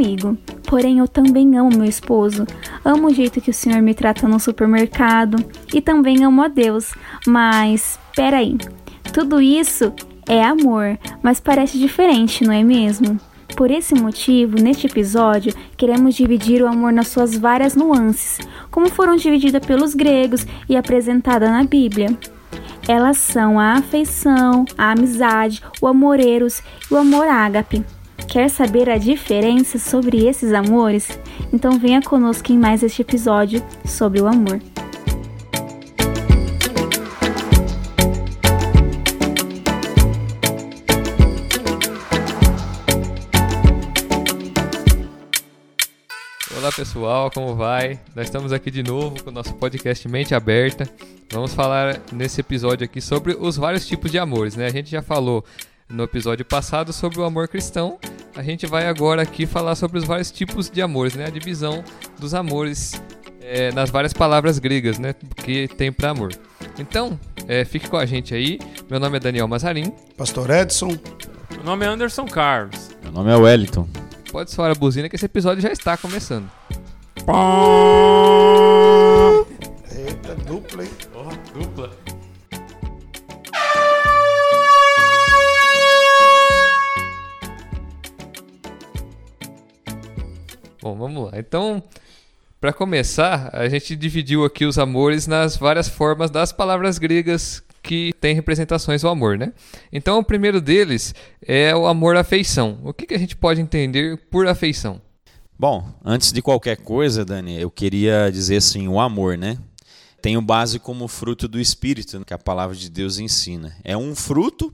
comigo. Porém, eu também amo meu esposo. Amo o jeito que o senhor me trata no supermercado e também amo a Deus. Mas, peraí. Tudo isso é amor, mas parece diferente, não é mesmo? Por esse motivo, neste episódio, queremos dividir o amor nas suas várias nuances, como foram divididas pelos gregos e apresentada na Bíblia. Elas são a afeição, a amizade, o amoreiros e o amor ágape. Quer saber a diferença sobre esses amores? Então venha conosco em mais este episódio sobre o amor. Olá pessoal, como vai? Nós estamos aqui de novo com o nosso podcast Mente Aberta. Vamos falar nesse episódio aqui sobre os vários tipos de amores, né? A gente já falou no episódio passado sobre o amor cristão. A gente vai agora aqui falar sobre os vários tipos de amores, né? A divisão dos amores é, nas várias palavras gregas, né? Que tem para amor. Então, é, fique com a gente aí. Meu nome é Daniel Mazarin. Pastor Edson. Meu nome é Anderson Carlos. Meu nome é Wellington. Pode soar a buzina que esse episódio já está começando. Eita, dupla, hein? Oh, dupla. Bom, vamos lá. Então, para começar, a gente dividiu aqui os amores nas várias formas das palavras gregas que têm representações do amor, né? Então, o primeiro deles é o amor-afeição. O que, que a gente pode entender por afeição? Bom, antes de qualquer coisa, Dani, eu queria dizer assim, o amor, né? Tem o base como fruto do Espírito, que a palavra de Deus ensina. É um fruto,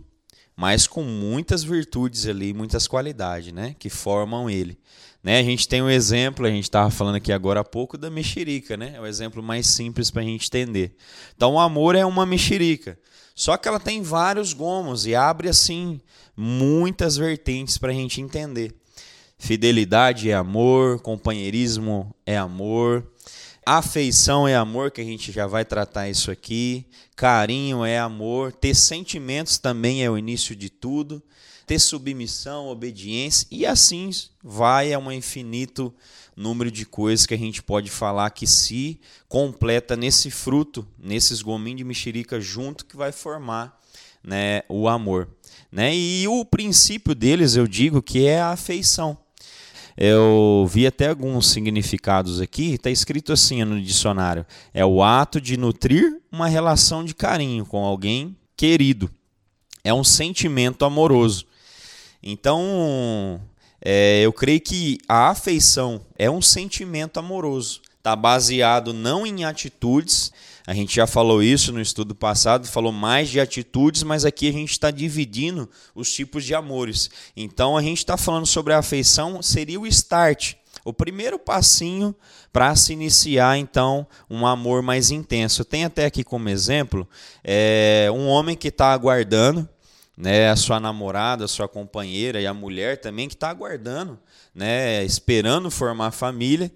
mas com muitas virtudes ali, muitas qualidades, né? Que formam ele. Né? A gente tem um exemplo, a gente estava falando aqui agora há pouco da mexerica, né? É o exemplo mais simples para a gente entender. Então, o amor é uma mexerica. Só que ela tem vários gomos e abre, assim, muitas vertentes para a gente entender. Fidelidade é amor, companheirismo é amor, afeição é amor, que a gente já vai tratar isso aqui, carinho é amor, ter sentimentos também é o início de tudo, ter submissão, obediência e assim vai a um infinito número de coisas que a gente pode falar que se completa nesse fruto, nesses gominhos de mexerica junto que vai formar né, o amor. Né? E o princípio deles, eu digo, que é a afeição. Eu vi até alguns significados aqui, está escrito assim no dicionário: é o ato de nutrir uma relação de carinho com alguém querido. É um sentimento amoroso. Então, é, eu creio que a afeição é um sentimento amoroso. Está baseado não em atitudes, a gente já falou isso no estudo passado, falou mais de atitudes, mas aqui a gente está dividindo os tipos de amores. Então a gente está falando sobre a afeição, seria o start, o primeiro passinho para se iniciar então um amor mais intenso. Tem até aqui como exemplo é, um homem que está aguardando né, a sua namorada, a sua companheira e a mulher também que está aguardando, né, esperando formar família,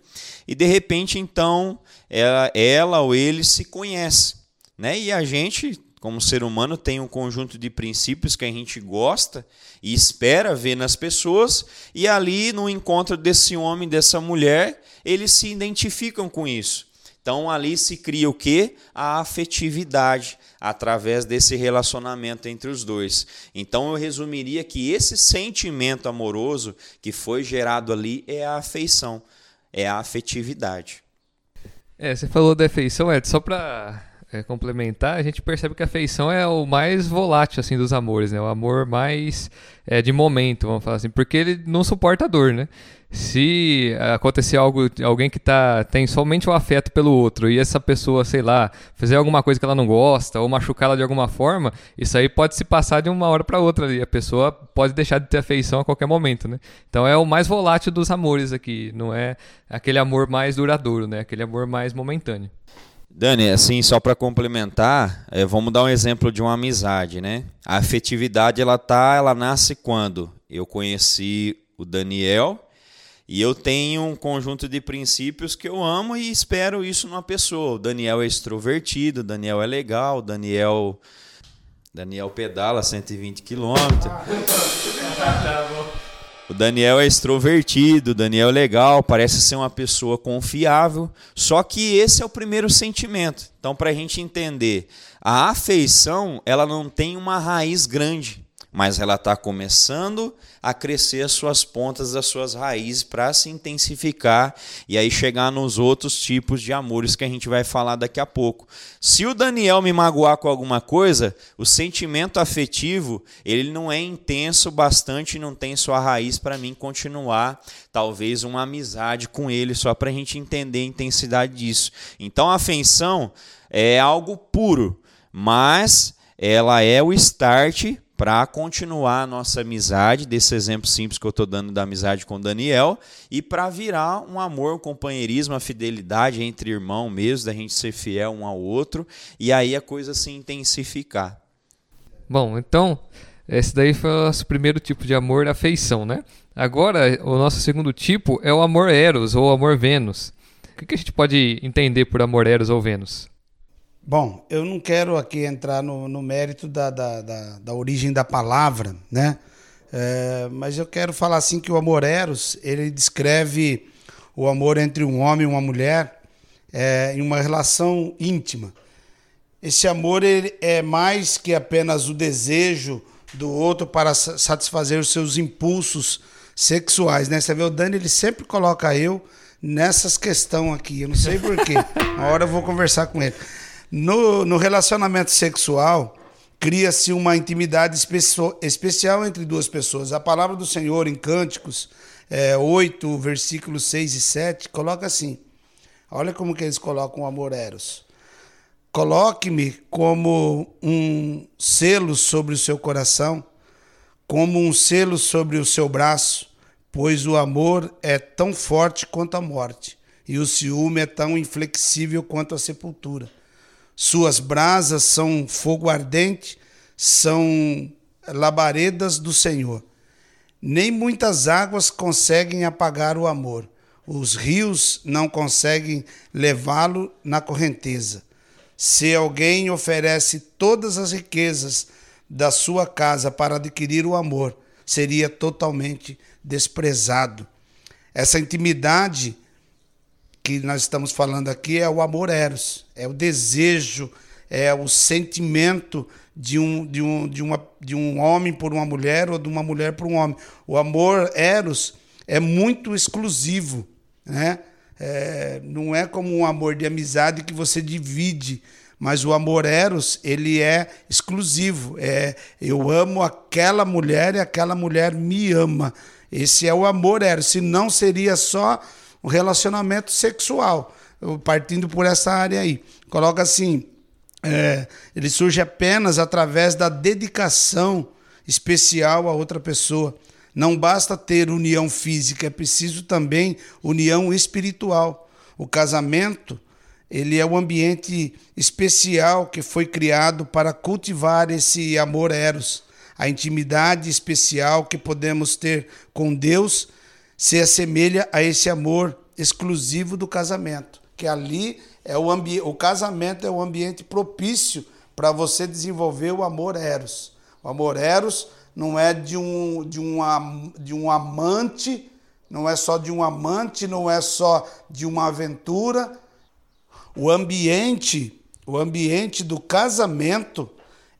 e de repente então ela, ela ou ele se conhece, né, e a gente como ser humano tem um conjunto de princípios que a gente gosta e espera ver nas pessoas, e ali no encontro desse homem, dessa mulher, eles se identificam com isso. Então ali se cria o que? A afetividade através desse relacionamento entre os dois. Então eu resumiria que esse sentimento amoroso que foi gerado ali é a afeição, é a afetividade. É, você falou da afeição, Ed, só para é, complementar, a gente percebe que a afeição é o mais volátil assim dos amores, né? O amor mais é, de momento, vamos falar assim, porque ele não suporta dor, né? Se acontecer algo, alguém que tá, tem somente o afeto pelo outro e essa pessoa, sei lá, fizer alguma coisa que ela não gosta ou machucá-la de alguma forma, isso aí pode se passar de uma hora para outra ali. A pessoa pode deixar de ter afeição a qualquer momento, né? Então é o mais volátil dos amores aqui, não é aquele amor mais duradouro, né? Aquele amor mais momentâneo. Dani, assim, só para complementar, é, vamos dar um exemplo de uma amizade, né? A afetividade, ela tá, ela nasce quando eu conheci o Daniel e eu tenho um conjunto de princípios que eu amo e espero isso numa pessoa. O Daniel é extrovertido, o Daniel é legal, o Daniel Daniel pedala 120 quilômetros. O Daniel é extrovertido, o Daniel é legal, parece ser uma pessoa confiável. Só que esse é o primeiro sentimento. Então, para a gente entender, a afeição ela não tem uma raiz grande mas ela está começando a crescer as suas pontas das suas raízes para se intensificar e aí chegar nos outros tipos de amores que a gente vai falar daqui a pouco. Se o Daniel me magoar com alguma coisa, o sentimento afetivo ele não é intenso bastante, não tem sua raiz para mim continuar talvez uma amizade com ele só para a gente entender a intensidade disso. Então a afeição é algo puro, mas ela é o start para continuar a nossa amizade, desse exemplo simples que eu estou dando da amizade com Daniel, e para virar um amor, um companheirismo, a fidelidade entre irmão mesmo, da gente ser fiel um ao outro, e aí a coisa se intensificar. Bom, então, esse daí foi o nosso primeiro tipo de amor, afeição, né? Agora, o nosso segundo tipo é o amor eros ou amor Vênus. O que a gente pode entender por amor eros ou Vênus? Bom, eu não quero aqui entrar no, no mérito da, da, da, da, origem da palavra, né? É, mas eu quero falar assim que o amor eros, ele descreve o amor entre um homem e uma mulher é, em uma relação íntima. Esse amor ele é mais que apenas o desejo do outro para satisfazer os seus impulsos sexuais, né? Você vê o Dani, ele sempre coloca eu nessas questões aqui. Eu não sei porquê. Uma hora eu vou conversar com ele. No, no relacionamento sexual, cria-se uma intimidade especial entre duas pessoas. A palavra do Senhor em Cânticos é, 8, versículos 6 e 7, coloca assim. Olha como que eles colocam o amor eros. Coloque-me como um selo sobre o seu coração, como um selo sobre o seu braço, pois o amor é tão forte quanto a morte, e o ciúme é tão inflexível quanto a sepultura. Suas brasas são fogo ardente, são labaredas do Senhor. Nem muitas águas conseguem apagar o amor. Os rios não conseguem levá-lo na correnteza. Se alguém oferece todas as riquezas da sua casa para adquirir o amor, seria totalmente desprezado. Essa intimidade que nós estamos falando aqui é o amor eros, é o desejo, é o sentimento de um, de um, de uma, de um homem por uma mulher ou de uma mulher por um homem. O amor eros é muito exclusivo, né? É, não é como um amor de amizade que você divide, mas o amor eros ele é exclusivo. É eu amo aquela mulher e aquela mulher me ama. Esse é o amor eros. Se não seria só um relacionamento sexual, partindo por essa área aí. Coloca assim: é, ele surge apenas através da dedicação especial a outra pessoa. Não basta ter união física, é preciso também união espiritual. O casamento, ele é o ambiente especial que foi criado para cultivar esse amor eros, a intimidade especial que podemos ter com Deus se assemelha a esse amor exclusivo do casamento, que ali é o ambiente, o casamento é o ambiente propício para você desenvolver o amor eros. O amor eros não é de um de um, de um amante, não é só de um amante, não é só de uma aventura. O ambiente, o ambiente do casamento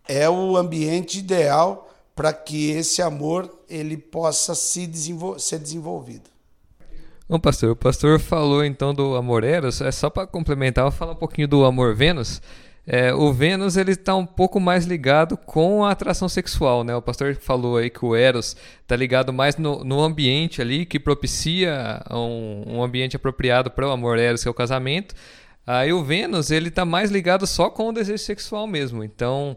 é o ambiente ideal para que esse amor ele possa se desenvol ser desenvolvido. Bom, pastor, o pastor falou então do amor eros, é só para complementar, eu vou falar um pouquinho do amor Vênus. É, o Vênus ele está um pouco mais ligado com a atração sexual, né? O pastor falou aí que o Eros está ligado mais no, no, ambiente ali que propicia um, um ambiente apropriado para o amor Eros, que é o casamento. Aí o Vênus ele está mais ligado só com o desejo sexual mesmo. Então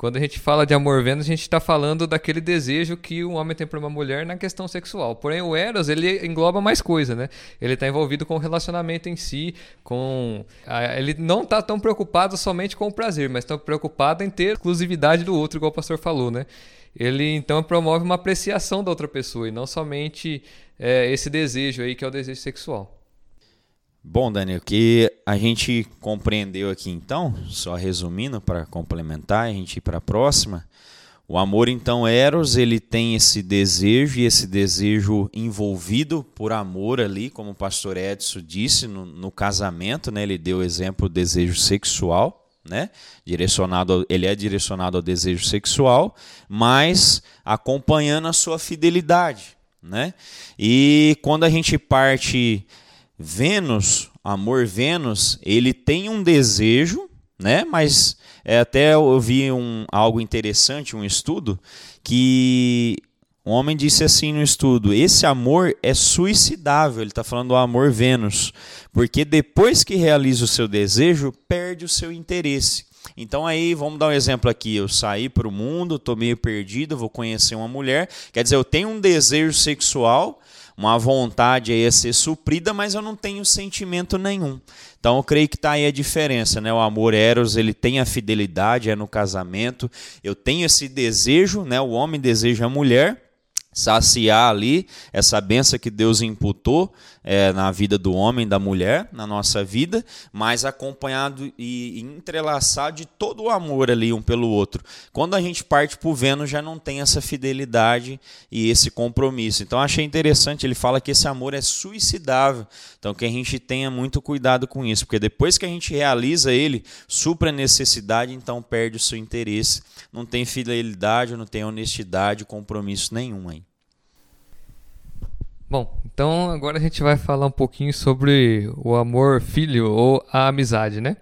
quando a gente fala de amor Vênus, a gente está falando daquele desejo que um homem tem por uma mulher na questão sexual. Porém, o Eros, ele engloba mais coisa, né? Ele está envolvido com o relacionamento em si, com... Ele não está tão preocupado somente com o prazer, mas está preocupado em ter exclusividade do outro, igual o pastor falou, né? Ele, então, promove uma apreciação da outra pessoa e não somente é, esse desejo aí, que é o desejo sexual. Bom, Daniel, o que a gente compreendeu aqui então, só resumindo para complementar e a gente ir para a próxima, O amor, então, Eros, ele tem esse desejo e esse desejo envolvido por amor ali, como o pastor Edson disse no, no casamento, né? Ele deu o exemplo do desejo sexual, né? Direcionado, ele é direcionado ao desejo sexual, mas acompanhando a sua fidelidade, né? E quando a gente parte Vênus, amor Vênus, ele tem um desejo, né? Mas é, até eu vi um, algo interessante, um estudo, que um homem disse assim no estudo: esse amor é suicidável. Ele está falando do amor Vênus, porque depois que realiza o seu desejo, perde o seu interesse. Então aí, vamos dar um exemplo aqui. Eu saí para o mundo, estou meio perdido, vou conhecer uma mulher. Quer dizer, eu tenho um desejo sexual, uma vontade aí a ser suprida, mas eu não tenho sentimento nenhum. Então eu creio que está aí a diferença, né? O amor eros, ele tem a fidelidade, é no casamento. Eu tenho esse desejo, né? O homem deseja a mulher, saciar ali essa benção que Deus imputou é, na vida do homem, da mulher, na nossa vida, mas acompanhado e entrelaçado de todo o amor ali um pelo outro. Quando a gente parte para o Vênus, já não tem essa fidelidade e esse compromisso. Então achei interessante, ele fala que esse amor é suicidável. Então que a gente tenha muito cuidado com isso, porque depois que a gente realiza ele, supra necessidade, então perde o seu interesse. Não tem fidelidade, não tem honestidade, compromisso nenhum aí. Bom, então agora a gente vai falar um pouquinho sobre o amor filho ou a amizade, né?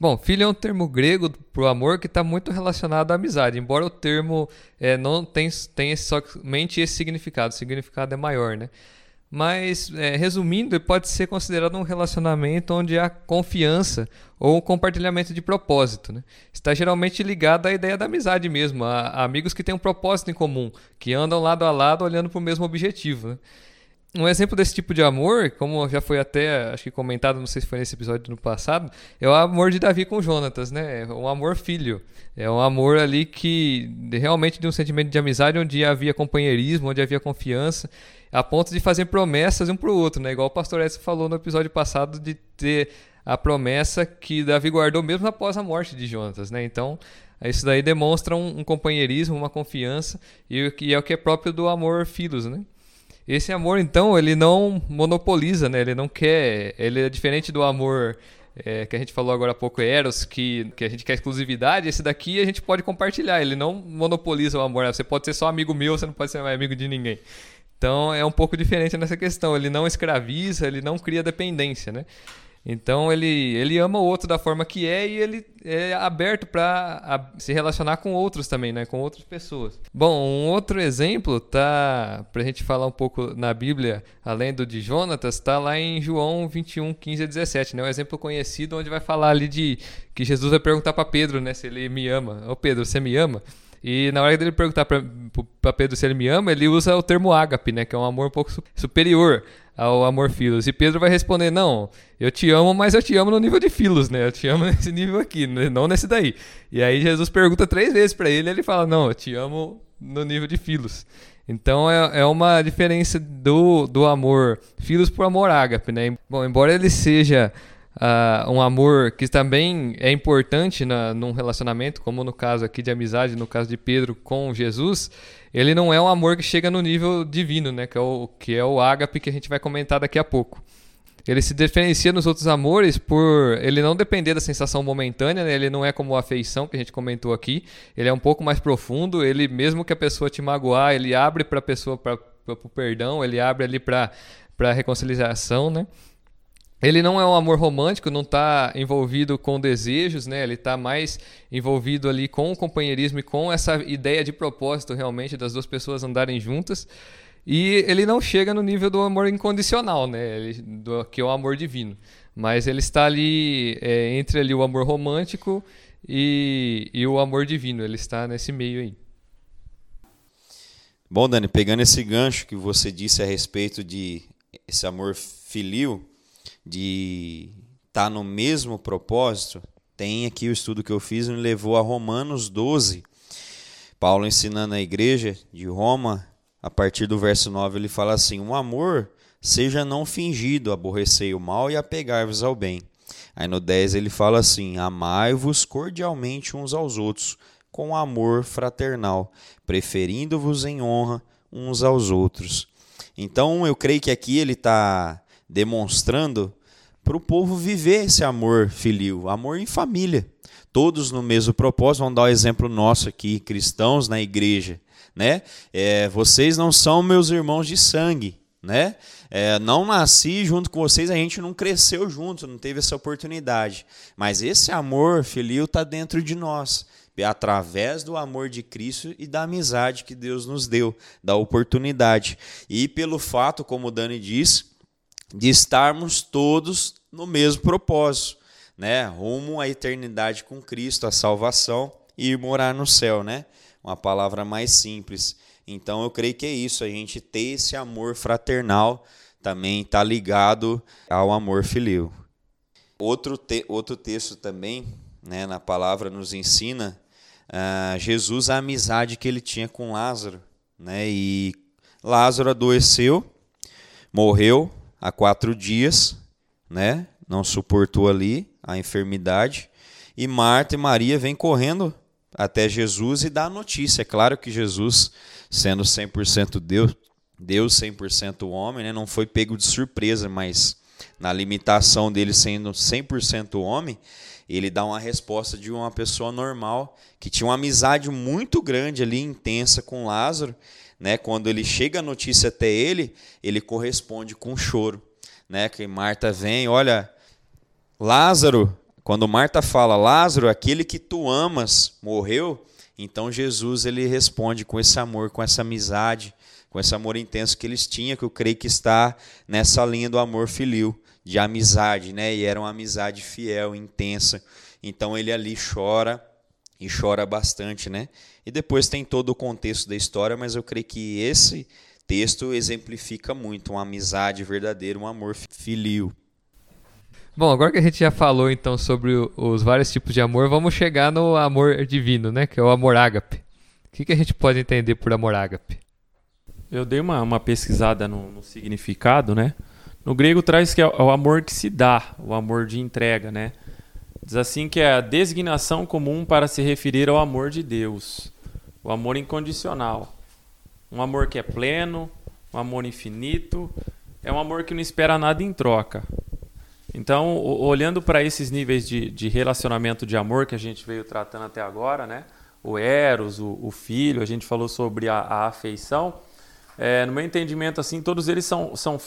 Bom, filho é um termo grego para o amor que está muito relacionado à amizade, embora o termo é, não tenha, tenha somente esse significado, o significado é maior, né? Mas, é, resumindo, pode ser considerado um relacionamento onde há confiança ou um compartilhamento de propósito. Né? Está geralmente ligado à ideia da amizade mesmo, a, a amigos que têm um propósito em comum, que andam lado a lado olhando para o mesmo objetivo. Né? Um exemplo desse tipo de amor, como já foi até, acho que comentado, não sei se foi nesse episódio no passado, é o amor de Davi com Jonatas, né? É um amor filho. É um amor ali que realmente de um sentimento de amizade onde havia companheirismo, onde havia confiança, a ponto de fazer promessas um para o outro, né? Igual o pastor Edson falou no episódio passado de ter a promessa que Davi guardou mesmo após a morte de Jonatas, né? Então, isso daí demonstra um, um companheirismo, uma confiança, e, e é o que é próprio do amor filhos, né? Esse amor, então, ele não monopoliza, né? Ele não quer. Ele é diferente do amor é, que a gente falou agora há pouco, Eros, que, que a gente quer exclusividade. Esse daqui a gente pode compartilhar. Ele não monopoliza o amor. Você pode ser só amigo meu, você não pode ser amigo de ninguém. Então é um pouco diferente nessa questão. Ele não escraviza, ele não cria dependência, né? Então ele, ele ama o outro da forma que é e ele é aberto para se relacionar com outros também, né? Com outras pessoas. Bom, um outro exemplo tá para a gente falar um pouco na Bíblia, além do de Jonatas, está lá em João 21, 15 a 17, né? Um exemplo conhecido onde vai falar ali de que Jesus vai perguntar para Pedro, né? Se ele me ama. Ô Pedro, você me ama? E na hora dele perguntar para Pedro se ele me ama, ele usa o termo ágape, né? Que é um amor um pouco superior ao amor filos. E Pedro vai responder: Não, eu te amo, mas eu te amo no nível de filos, né? Eu te amo nesse nível aqui, né? não nesse daí. E aí Jesus pergunta três vezes para ele ele fala: Não, eu te amo no nível de filos. Então é, é uma diferença do, do amor filos por amor ágape, né? Bom, embora ele seja uh, um amor que também é importante na, num relacionamento, como no caso aqui de amizade, no caso de Pedro com Jesus, ele não é um amor que chega no nível divino, né? Que é o, que é o ágape que a gente vai comentar daqui a pouco. Ele se diferencia nos outros amores por ele não depender da sensação momentânea, né? ele não é como a afeição que a gente comentou aqui, ele é um pouco mais profundo, ele mesmo que a pessoa te magoar, ele abre para a pessoa para o perdão, ele abre ali para a reconciliação, né? Ele não é um amor romântico, não está envolvido com desejos, né? Ele está mais envolvido ali com o companheirismo e com essa ideia de propósito realmente das duas pessoas andarem juntas. E ele não chega no nível do amor incondicional, né? Ele, do, que é o amor divino. Mas ele está ali é, entre ali o amor romântico e, e o amor divino. Ele está nesse meio aí. Bom, Dani, pegando esse gancho que você disse a respeito de esse amor filio, de estar tá no mesmo propósito, tem aqui o estudo que eu fiz me levou a Romanos 12. Paulo ensinando a igreja de Roma, a partir do verso 9, ele fala assim: "O amor seja não fingido, aborrecei o mal e apegai-vos ao bem". Aí no 10 ele fala assim: "Amai-vos cordialmente uns aos outros, com amor fraternal, preferindo-vos em honra uns aos outros. Então eu creio que aqui ele está demonstrando para o povo viver esse amor filio, amor em família, todos no mesmo propósito. Vamos dar o um exemplo nosso aqui, cristãos na igreja, né? É, vocês não são meus irmãos de sangue, né? É, não nasci junto com vocês, a gente não cresceu junto, não teve essa oportunidade. Mas esse amor filio está dentro de nós através do amor de Cristo e da amizade que Deus nos deu, da oportunidade. E pelo fato, como o Dani diz, de estarmos todos no mesmo propósito, né? Rumo à eternidade com Cristo, a salvação e ir morar no céu, né? Uma palavra mais simples. Então eu creio que é isso, a gente ter esse amor fraternal também está ligado ao amor filial. Outro, te, outro texto também, né, na palavra nos ensina uh, Jesus a amizade que ele tinha com Lázaro, né? E Lázaro adoeceu, morreu há quatro dias, né? Não suportou ali a enfermidade. E Marta e Maria vêm correndo até Jesus e dá a notícia. É claro que Jesus, sendo 100% Deus, Deus 100% homem, né? não foi pego de surpresa, mas na limitação dele sendo 100% homem, ele dá uma resposta de uma pessoa normal que tinha uma amizade muito grande ali, intensa com Lázaro, né? Quando ele chega a notícia até ele, ele corresponde com choro, né? Que Marta vem, olha, Lázaro, quando Marta fala Lázaro, aquele que tu amas morreu, então Jesus ele responde com esse amor, com essa amizade, com esse amor intenso que eles tinham, que eu creio que está nessa linha do amor filio de amizade, né? E era uma amizade fiel, intensa. Então ele ali chora e chora bastante, né? E depois tem todo o contexto da história, mas eu creio que esse texto exemplifica muito uma amizade verdadeira, um amor filio. Bom, agora que a gente já falou então sobre os vários tipos de amor, vamos chegar no amor divino, né? Que é o amor ágape. O que, que a gente pode entender por amor ágape? Eu dei uma, uma pesquisada no, no significado, né? No grego traz que é o amor que se dá, o amor de entrega, né? Diz assim que é a designação comum para se referir ao amor de Deus, o amor incondicional. Um amor que é pleno, um amor infinito, é um amor que não espera nada em troca. Então, olhando para esses níveis de, de, relacionamento de amor que a gente veio tratando até agora, né? O eros, o, o filho, a gente falou sobre a, a afeição. É, no meu entendimento, assim, todos eles são, são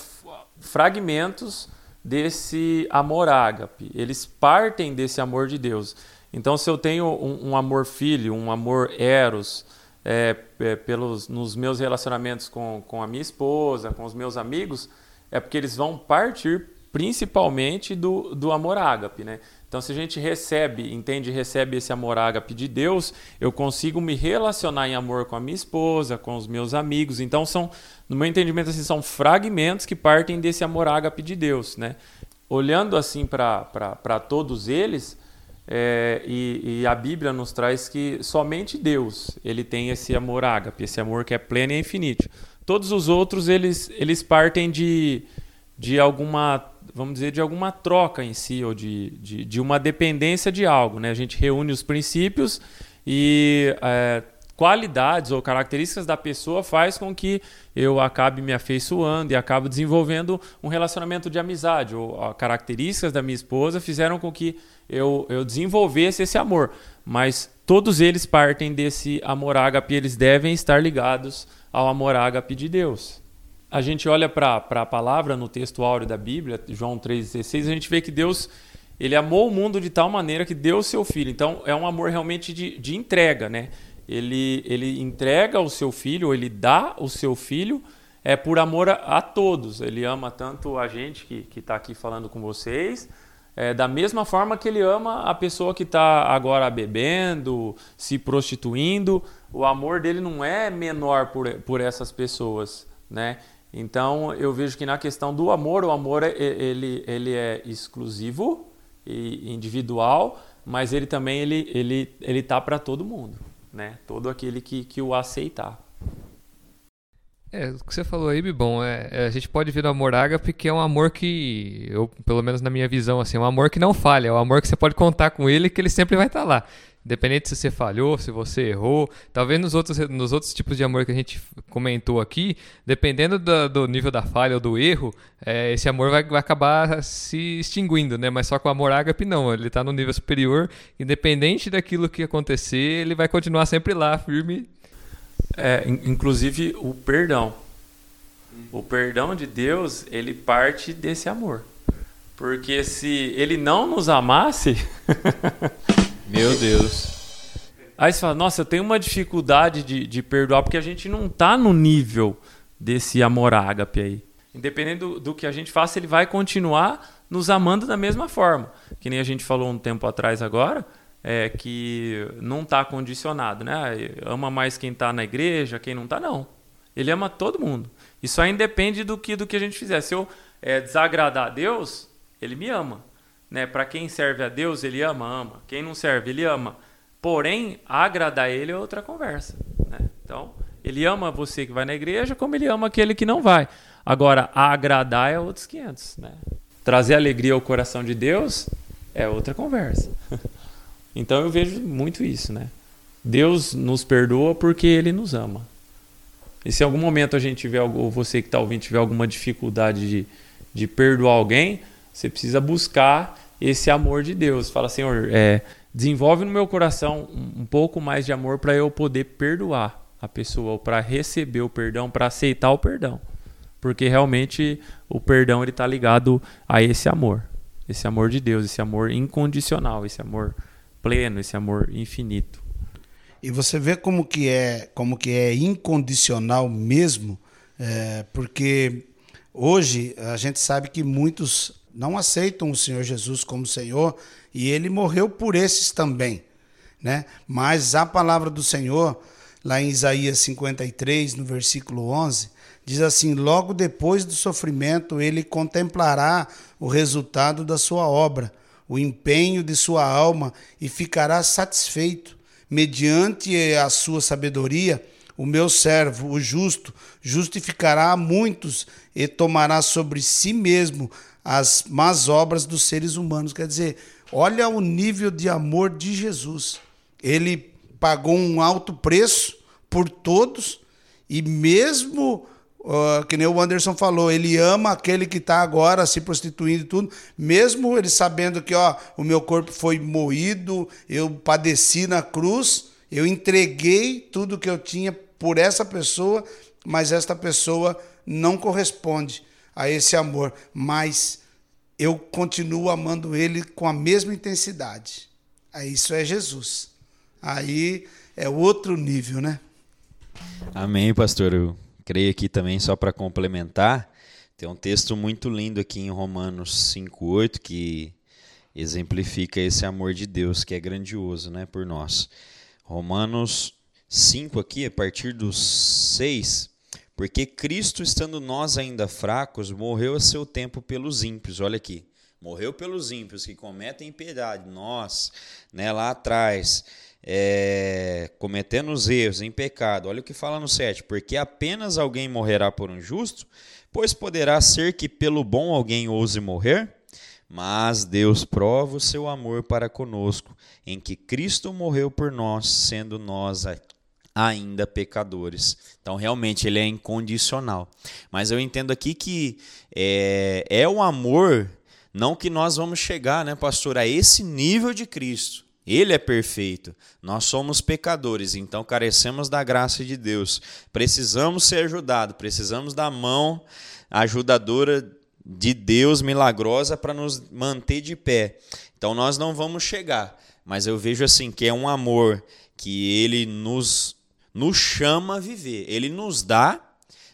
fragmentos desse amor ágape. Eles partem desse amor de Deus. Então, se eu tenho um, um amor filho, um amor eros, é, é, pelos, nos meus relacionamentos com, com a minha esposa, com os meus amigos, é porque eles vão partir principalmente do, do amor ágape, né? Então, se a gente recebe, entende, recebe esse amor ágape de Deus, eu consigo me relacionar em amor com a minha esposa, com os meus amigos. Então, são, no meu entendimento, assim, são fragmentos que partem desse amor ágape de Deus, né? Olhando assim para todos eles, é, e, e, a Bíblia nos traz que somente Deus ele tem esse amor ágape, esse amor que é pleno e infinito. Todos os outros eles, eles partem de, de alguma vamos dizer, de alguma troca em si, ou de, de, de uma dependência de algo. Né? A gente reúne os princípios e é, qualidades ou características da pessoa faz com que eu acabe me afeiçoando e acabe desenvolvendo um relacionamento de amizade. Ou características da minha esposa fizeram com que eu, eu desenvolvesse esse amor. Mas todos eles partem desse amor ágape, eles devem estar ligados ao amor ágape de Deus a gente olha para a palavra no texto áureo da Bíblia, João 3,16, a gente vê que Deus ele amou o mundo de tal maneira que deu o seu filho. Então é um amor realmente de, de entrega, né? Ele, ele entrega o seu filho, ele dá o seu filho é por amor a, a todos. Ele ama tanto a gente que está aqui falando com vocês, é, da mesma forma que ele ama a pessoa que está agora bebendo, se prostituindo. O amor dele não é menor por, por essas pessoas, né? Então eu vejo que na questão do amor, o amor é, ele, ele é exclusivo e individual, mas ele também ele ele ele tá para todo mundo, né? Todo aquele que, que o aceitar. É, o que você falou aí, Bibon, é, é, a gente pode ver o amor ágape que é um amor que, eu, pelo menos na minha visão, assim, é um amor que não falha, é um amor que você pode contar com ele que ele sempre vai estar tá lá. Independente se você falhou, se você errou. Talvez nos outros, nos outros tipos de amor que a gente comentou aqui, dependendo do, do nível da falha ou do erro, é, esse amor vai, vai acabar se extinguindo, né? Mas só com o amor ágape, não. Ele está no nível superior, independente daquilo que acontecer, ele vai continuar sempre lá, firme. É, inclusive o perdão. O perdão de Deus, ele parte desse amor. Porque se ele não nos amasse. Meu Deus. Aí você fala, nossa, eu tenho uma dificuldade de, de perdoar porque a gente não está no nível desse amor ágape aí. Independente do, do, que a gente faça, ele vai continuar nos amando da mesma forma. Que nem a gente falou um tempo atrás agora, é, que não está condicionado, né? Ama mais quem está na igreja, quem não está, não. Ele ama todo mundo. Isso aí depende do que, do que a gente fizer. Se eu é, desagradar a Deus, ele me ama. Né? Para quem serve a Deus, ele ama, ama. Quem não serve, ele ama. Porém, agradar ele é outra conversa. Né? Então, ele ama você que vai na igreja, como ele ama aquele que não vai. Agora, agradar é outros 500. Né? Trazer alegria ao coração de Deus é outra conversa. então, eu vejo muito isso. Né? Deus nos perdoa porque ele nos ama. E se em algum momento a gente tiver, ou você que está ouvindo, tiver alguma dificuldade de, de perdoar alguém, você precisa buscar esse amor de Deus. Fala, Senhor, é, desenvolve no meu coração um, pouco mais de amor para eu poder perdoar a pessoa, para receber o perdão, para aceitar o perdão. Porque realmente o perdão ele está ligado a esse amor. Esse amor de Deus, esse amor incondicional, esse amor pleno, esse amor infinito. E você vê como que é, como que é incondicional mesmo, é, porque hoje a gente sabe que muitos não aceitam o Senhor Jesus como Senhor e ele morreu por esses também, né? Mas a palavra do Senhor, lá em Isaías 53, no versículo 11, diz assim: Logo depois do sofrimento, ele contemplará o resultado da sua obra, o empenho de sua alma e ficará satisfeito mediante a sua sabedoria, o meu servo, o justo, justificará a muitos e tomará sobre si mesmo as más obras dos seres humanos. Quer dizer, olha o nível de amor de Jesus. Ele pagou um alto preço por todos e mesmo Uh, que nem o Anderson falou, ele ama aquele que está agora se prostituindo e tudo, mesmo ele sabendo que ó, o meu corpo foi moído, eu padeci na cruz, eu entreguei tudo que eu tinha por essa pessoa, mas esta pessoa não corresponde a esse amor, mas eu continuo amando ele com a mesma intensidade. Isso é Jesus. Aí é outro nível, né? Amém, pastor. Eu creio aqui também, só para complementar, tem um texto muito lindo aqui em Romanos 5,8 que exemplifica esse amor de Deus que é grandioso né, por nós. Romanos 5 aqui, a partir dos 6, porque Cristo, estando nós ainda fracos, morreu a seu tempo pelos ímpios. Olha aqui, morreu pelos ímpios que cometem impiedade. Nós, né, lá atrás, é, cometendo os erros em pecado. Olha o que fala no 7. Porque apenas alguém morrerá por um justo, pois poderá ser que pelo bom alguém ouse morrer. Mas Deus prova o seu amor para conosco, em que Cristo morreu por nós, sendo nós ainda pecadores. Então, realmente, ele é incondicional. Mas eu entendo aqui que é, é o amor, não que nós vamos chegar, né, pastor, a esse nível de Cristo. Ele é perfeito. Nós somos pecadores, então carecemos da graça de Deus. Precisamos ser ajudados, precisamos da mão ajudadora de Deus milagrosa para nos manter de pé. Então nós não vamos chegar, mas eu vejo assim que é um amor que ele nos nos chama a viver. Ele nos dá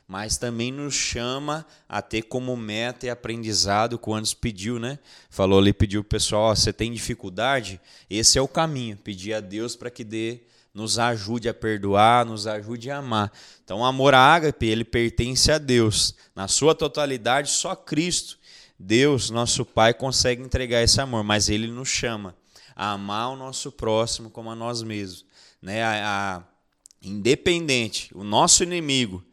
mas também nos chama a ter como meta e aprendizado quando pediu, né? Falou ali, pediu o pessoal, você tem dificuldade? Esse é o caminho, pedir a Deus para que dê nos ajude a perdoar, nos ajude a amar. Então, o amor à ágape, ele pertence a Deus. Na sua totalidade, só Cristo, Deus, nosso Pai, consegue entregar esse amor, mas ele nos chama a amar o nosso próximo como a nós mesmos, né? A, a independente, o nosso inimigo,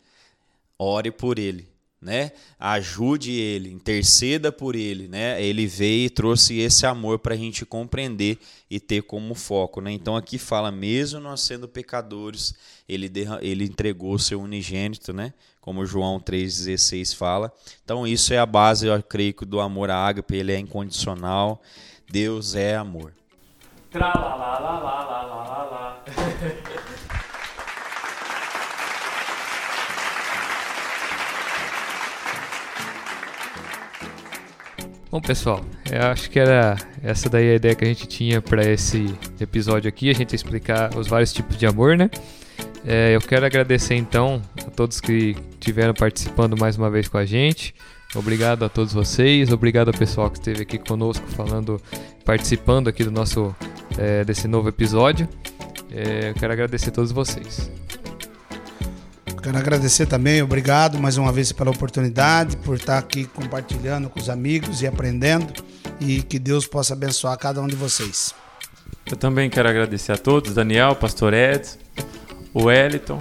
ore por ele. né? Ajude ele, interceda por ele, né? Ele veio e trouxe esse amor para a gente compreender e ter como foco, né? Então aqui fala, mesmo nós sendo pecadores, ele, ele entregou o seu unigênito, né? Como João 3,16 fala. Então isso é a base, eu creio, do amor à ágape, ele é incondicional. Deus é amor. Tra. Bom, pessoal, eu acho que era essa daí a ideia que a gente tinha para esse episódio aqui, a gente explicar os vários tipos de amor, né? É, eu quero agradecer então a todos que estiveram participando mais uma vez com a gente. Obrigado a todos vocês, obrigado ao pessoal que esteve aqui conosco falando, participando aqui do nosso é, desse novo episódio. É, eu quero agradecer a todos vocês. Quero agradecer também, obrigado mais uma vez pela oportunidade, por estar aqui compartilhando com os amigos e aprendendo. E que Deus possa abençoar cada um de vocês. Eu também quero agradecer a todos, Daniel, Pastor Edson, o Wellington.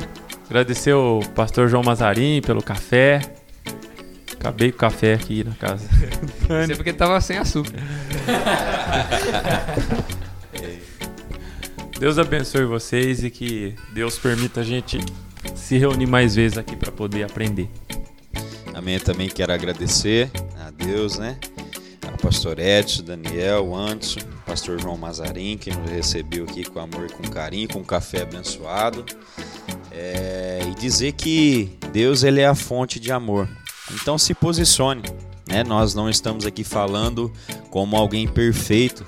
Agradecer o Pastor João Mazarim pelo café. Acabei com o café aqui na casa. Sei porque tava sem açúcar. Deus abençoe vocês e que Deus permita a gente se reunir mais vezes aqui para poder aprender. Amém. também quero agradecer a Deus, né? Ao pastor Edson, Daniel, Anderson, pastor João Mazarim, que nos recebeu aqui com amor e com carinho, com um café abençoado. É, e dizer que Deus ele é a fonte de amor. Então se posicione. Né? Nós não estamos aqui falando como alguém perfeito,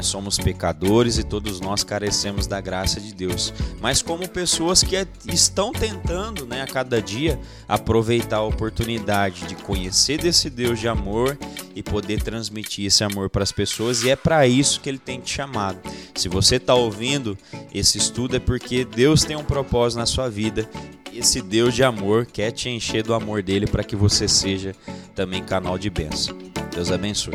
nós somos pecadores e todos nós carecemos da graça de Deus. Mas como pessoas que estão tentando, né, a cada dia aproveitar a oportunidade de conhecer desse Deus de amor e poder transmitir esse amor para as pessoas, e é para isso que ele tem te chamado. Se você está ouvindo esse estudo é porque Deus tem um propósito na sua vida. Esse Deus de amor quer te encher do amor dele para que você seja também canal de bênção. Deus abençoe.